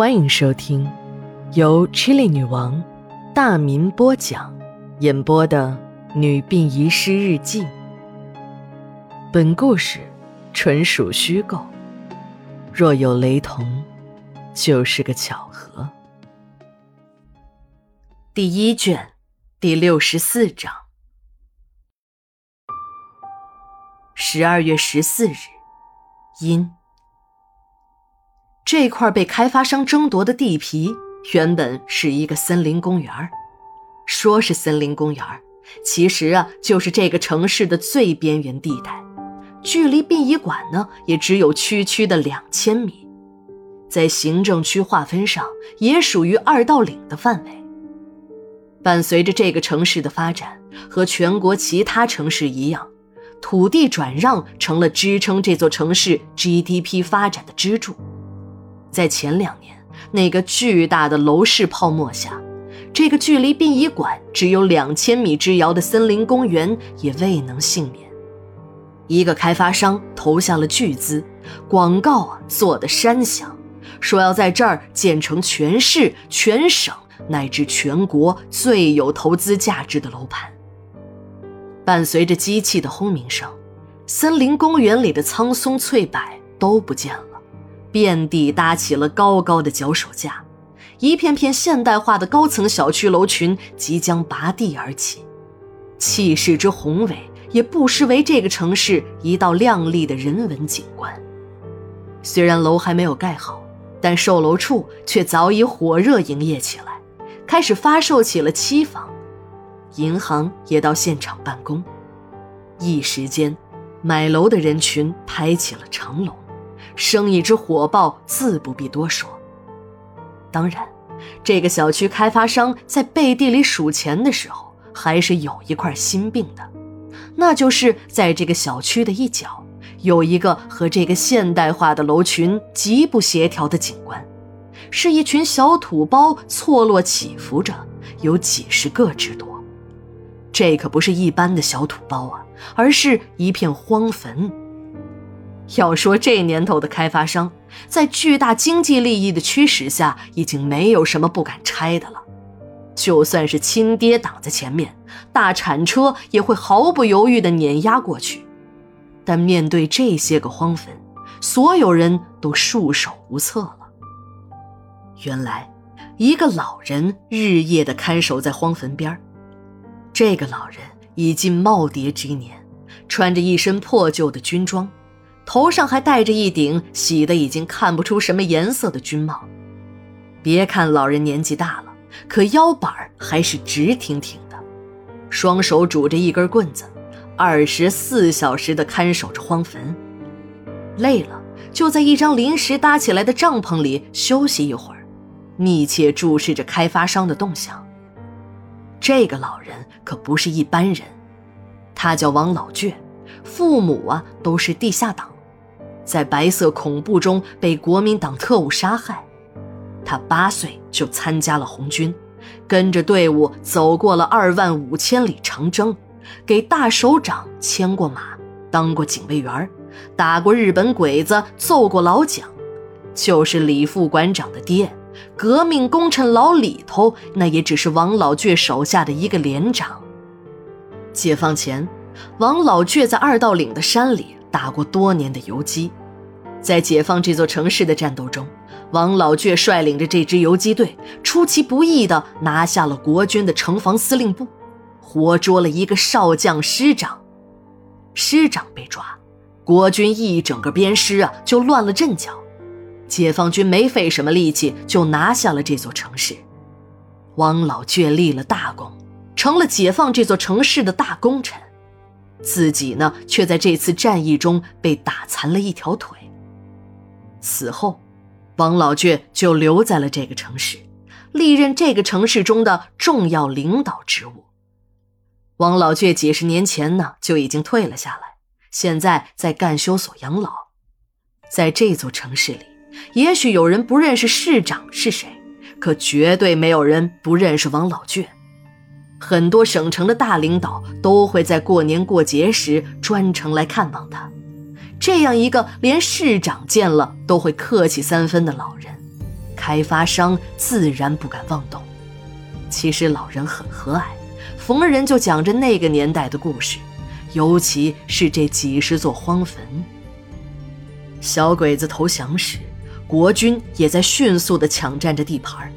欢迎收听由 Chili 女王大民播讲、演播的《女病遗失日记》。本故事纯属虚构，若有雷同，就是个巧合。第一卷第六十四章。十二月十四日，阴。这块被开发商争夺的地皮，原本是一个森林公园说是森林公园其实啊，就是这个城市的最边缘地带，距离殡仪馆呢，也只有区区的两千米，在行政区划分上，也属于二道岭的范围。伴随着这个城市的发展，和全国其他城市一样，土地转让成了支撑这座城市 GDP 发展的支柱。在前两年，那个巨大的楼市泡沫下，这个距离殡仪馆只有两千米之遥的森林公园也未能幸免。一个开发商投下了巨资，广告啊做的山响，说要在这儿建成全市、全省乃至全国最有投资价值的楼盘。伴随着机器的轰鸣声，森林公园里的苍松翠柏都不见了。遍地搭起了高高的脚手架，一片片现代化的高层小区楼群即将拔地而起，气势之宏伟也不失为这个城市一道亮丽的人文景观。虽然楼还没有盖好，但售楼处却早已火热营业起来，开始发售起了期房，银行也到现场办公，一时间，买楼的人群排起了长龙。生意之火爆，自不必多说。当然，这个小区开发商在背地里数钱的时候，还是有一块心病的，那就是在这个小区的一角，有一个和这个现代化的楼群极不协调的景观，是一群小土包错落起伏着，有几十个之多。这可不是一般的小土包啊，而是一片荒坟。要说这年头的开发商，在巨大经济利益的驱使下，已经没有什么不敢拆的了。就算是亲爹挡在前面，大铲车也会毫不犹豫地碾压过去。但面对这些个荒坟，所有人都束手无策了。原来，一个老人日夜地看守在荒坟边这个老人已近耄耋之年，穿着一身破旧的军装。头上还戴着一顶洗得已经看不出什么颜色的军帽。别看老人年纪大了，可腰板还是直挺挺的，双手拄着一根棍子，二十四小时的看守着荒坟。累了，就在一张临时搭起来的帐篷里休息一会儿，密切注视着开发商的动向。这个老人可不是一般人，他叫王老倔，父母啊都是地下党。在白色恐怖中被国民党特务杀害，他八岁就参加了红军，跟着队伍走过了二万五千里长征，给大首长牵过马，当过警卫员，打过日本鬼子，揍过老蒋，就是李副馆长的爹，革命功臣老李头，那也只是王老倔手下的一个连长。解放前，王老倔在二道岭的山里打过多年的游击。在解放这座城市的战斗中，王老倔率领着这支游击队，出其不意地拿下了国军的城防司令部，活捉了一个少将师长。师长被抓，国军一整个鞭尸啊，就乱了阵脚。解放军没费什么力气就拿下了这座城市。王老倔立了大功，成了解放这座城市的大功臣，自己呢，却在这次战役中被打残了一条腿。此后，王老倔就留在了这个城市，历任这个城市中的重要领导职务。王老倔几十年前呢就已经退了下来，现在在干休所养老。在这座城市里，也许有人不认识市长是谁，可绝对没有人不认识王老倔。很多省城的大领导都会在过年过节时专程来看望他。这样一个连市长见了都会客气三分的老人，开发商自然不敢妄动。其实老人很和蔼，逢人就讲着那个年代的故事，尤其是这几十座荒坟。小鬼子投降时，国军也在迅速地抢占着地盘。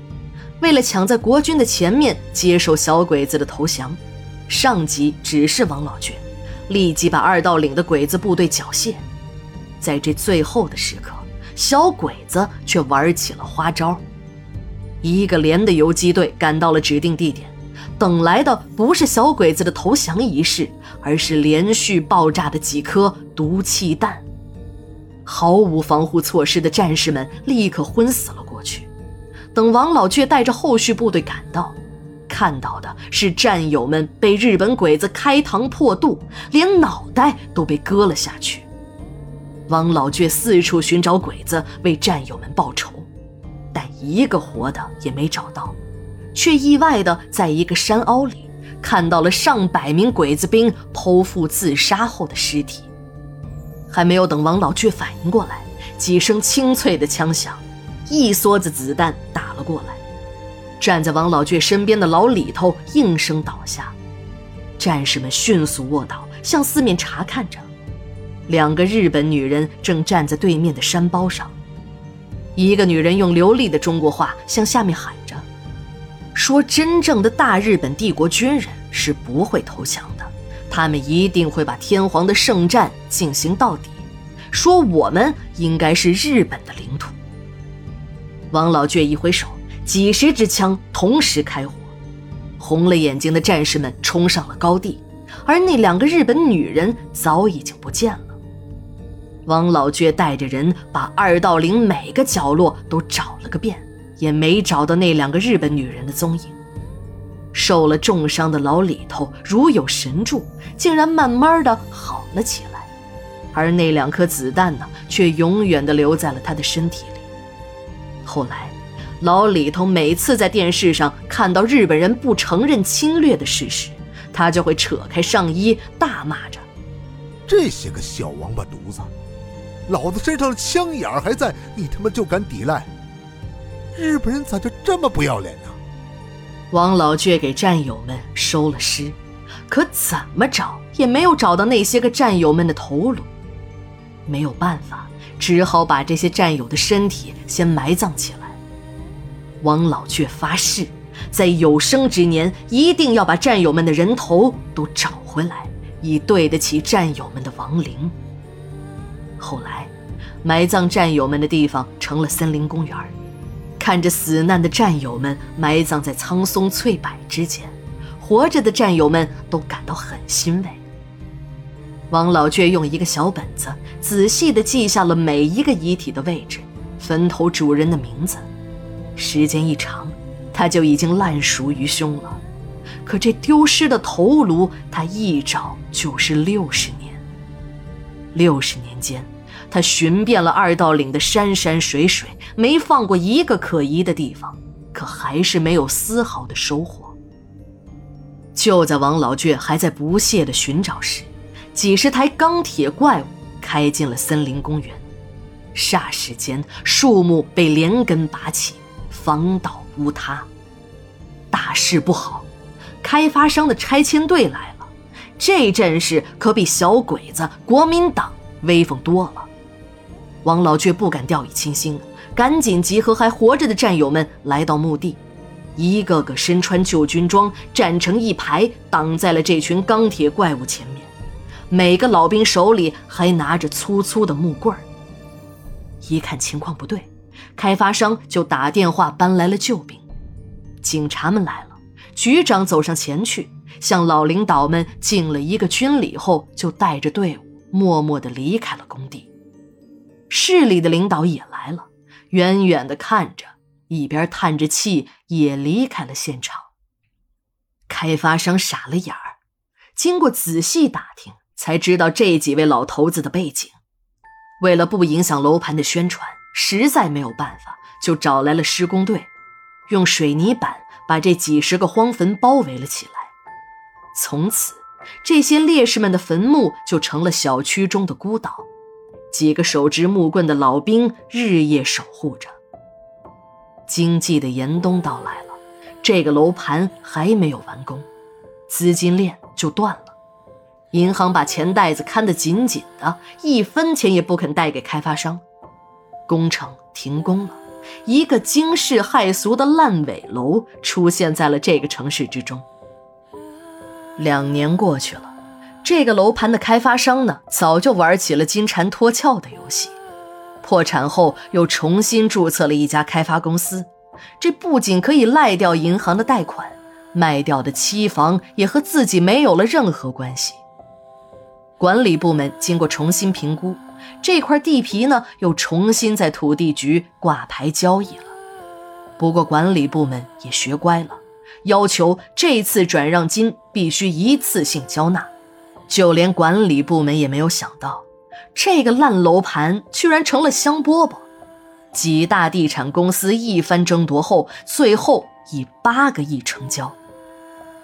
为了抢在国军的前面接受小鬼子的投降，上级指示王老倔立即把二道岭的鬼子部队缴械。在这最后的时刻，小鬼子却玩起了花招。一个连的游击队赶到了指定地点，等来的不是小鬼子的投降仪式，而是连续爆炸的几颗毒气弹。毫无防护措施的战士们立刻昏死了过去。等王老倔带着后续部队赶到，看到的是战友们被日本鬼子开膛破肚，连脑袋都被割了下去。王老倔四处寻找鬼子为战友们报仇，但一个活的也没找到，却意外的在一个山凹里看到了上百名鬼子兵剖腹自杀后的尸体。还没有等王老倔反应过来，几声清脆的枪响，一梭子子弹打了过来。站在王老倔身边的老李头应声倒下，战士们迅速卧倒，向四面查看着。两个日本女人正站在对面的山包上，一个女人用流利的中国话向下面喊着，说：“真正的大日本帝国军人是不会投降的。”他们一定会把天皇的圣战进行到底，说我们应该是日本的领土。王老倔一挥手，几十支枪同时开火，红了眼睛的战士们冲上了高地，而那两个日本女人早已经不见了。王老倔带着人把二道岭每个角落都找了个遍，也没找到那两个日本女人的踪影。受了重伤的老李头如有神助，竟然慢慢的好了起来，而那两颗子弹呢，却永远的留在了他的身体里。后来，老李头每次在电视上看到日本人不承认侵略的事实，他就会扯开上衣大骂着：“这些个小王八犊子，老子身上的枪眼儿还在，你他妈就敢抵赖？日本人咋就这么不要脸呢？”王老倔给战友们收了尸，可怎么找也没有找到那些个战友们的头颅。没有办法，只好把这些战友的身体先埋葬起来。王老倔发誓，在有生之年一定要把战友们的人头都找回来，以对得起战友们的亡灵。后来，埋葬战友们的地方成了森林公园。看着死难的战友们埋葬在苍松翠柏之间，活着的战友们都感到很欣慰。王老倔用一个小本子仔细地记下了每一个遗体的位置、坟头主人的名字。时间一长，他就已经烂熟于胸了。可这丢失的头颅，他一找就是六十年。六十年间。他寻遍了二道岭的山山水水，没放过一个可疑的地方，可还是没有丝毫的收获。就在王老倔还在不懈的寻找时，几十台钢铁怪物开进了森林公园，霎时间树木被连根拔起，房倒屋塌。大事不好，开发商的拆迁队来了，这阵势可比小鬼子、国民党威风多了。王老却不敢掉以轻心，赶紧集合还活着的战友们来到墓地，一个个身穿旧军装，站成一排，挡在了这群钢铁怪物前面。每个老兵手里还拿着粗粗的木棍儿。一看情况不对，开发商就打电话搬来了救兵。警察们来了，局长走上前去，向老领导们敬了一个军礼后，就带着队伍默默地离开了工地。市里的领导也来了，远远的看着，一边叹着气，也离开了现场。开发商傻了眼儿，经过仔细打听，才知道这几位老头子的背景。为了不影响楼盘的宣传，实在没有办法，就找来了施工队，用水泥板把这几十个荒坟包围了起来。从此，这些烈士们的坟墓就成了小区中的孤岛。几个手执木棍的老兵日夜守护着。经济的严冬到来了，这个楼盘还没有完工，资金链就断了。银行把钱袋子看得紧紧的，一分钱也不肯贷给开发商。工程停工了，一个惊世骇俗的烂尾楼出现在了这个城市之中。两年过去了，这个楼盘的开发商呢，早就玩起了金蝉脱壳的游戏。破产后又重新注册了一家开发公司，这不仅可以赖掉银行的贷款，卖掉的期房也和自己没有了任何关系。管理部门经过重新评估，这块地皮呢又重新在土地局挂牌交易了。不过管理部门也学乖了，要求这次转让金必须一次性交纳。就连管理部门也没有想到。这个烂楼盘居然成了香饽饽，几大地产公司一番争夺后，最后以八个亿成交。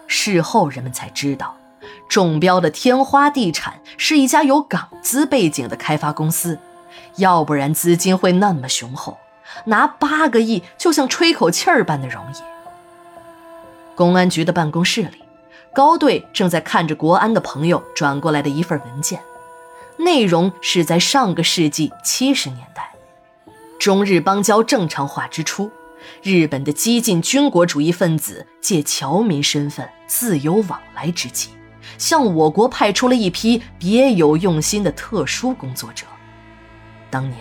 事后人们才知道，中标的天花地产是一家有港资背景的开发公司，要不然资金会那么雄厚，拿八个亿就像吹口气儿般的容易。公安局的办公室里，高队正在看着国安的朋友转过来的一份文件。内容是在上个世纪七十年代，中日邦交正常化之初，日本的激进军国主义分子借侨民身份自由往来之际，向我国派出了一批别有用心的特殊工作者。当年，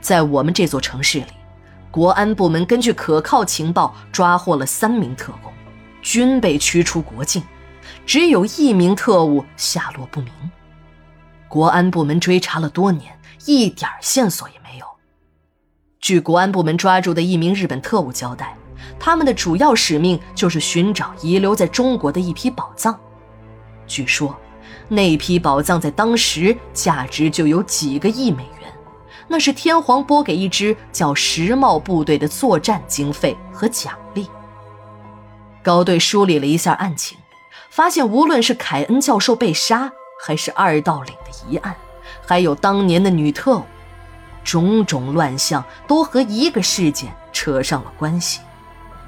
在我们这座城市里，国安部门根据可靠情报抓获了三名特工，均被驱出国境，只有一名特务下落不明。国安部门追查了多年，一点线索也没有。据国安部门抓住的一名日本特务交代，他们的主要使命就是寻找遗留在中国的一批宝藏。据说，那批宝藏在当时价值就有几个亿美元，那是天皇拨给一支叫石茂部队的作战经费和奖励。高队梳理了一下案情，发现无论是凯恩教授被杀。还是二道岭的疑案，还有当年的女特务，种种乱象都和一个事件扯上了关系，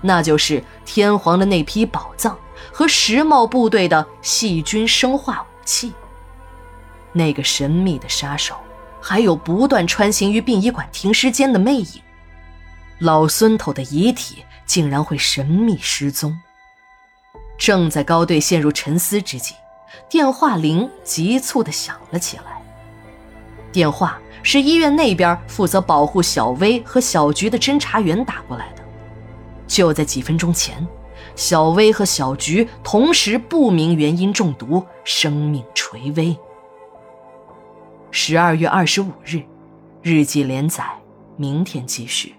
那就是天皇的那批宝藏和石茂部队的细菌生化武器。那个神秘的杀手，还有不断穿行于殡仪馆停尸间的魅影，老孙头的遗体竟然会神秘失踪。正在高队陷入沉思之际。电话铃急促地响了起来。电话是医院那边负责保护小薇和小菊的侦查员打过来的。就在几分钟前，小薇和小菊同时不明原因中毒，生命垂危。十二月二十五日，日记连载，明天继续。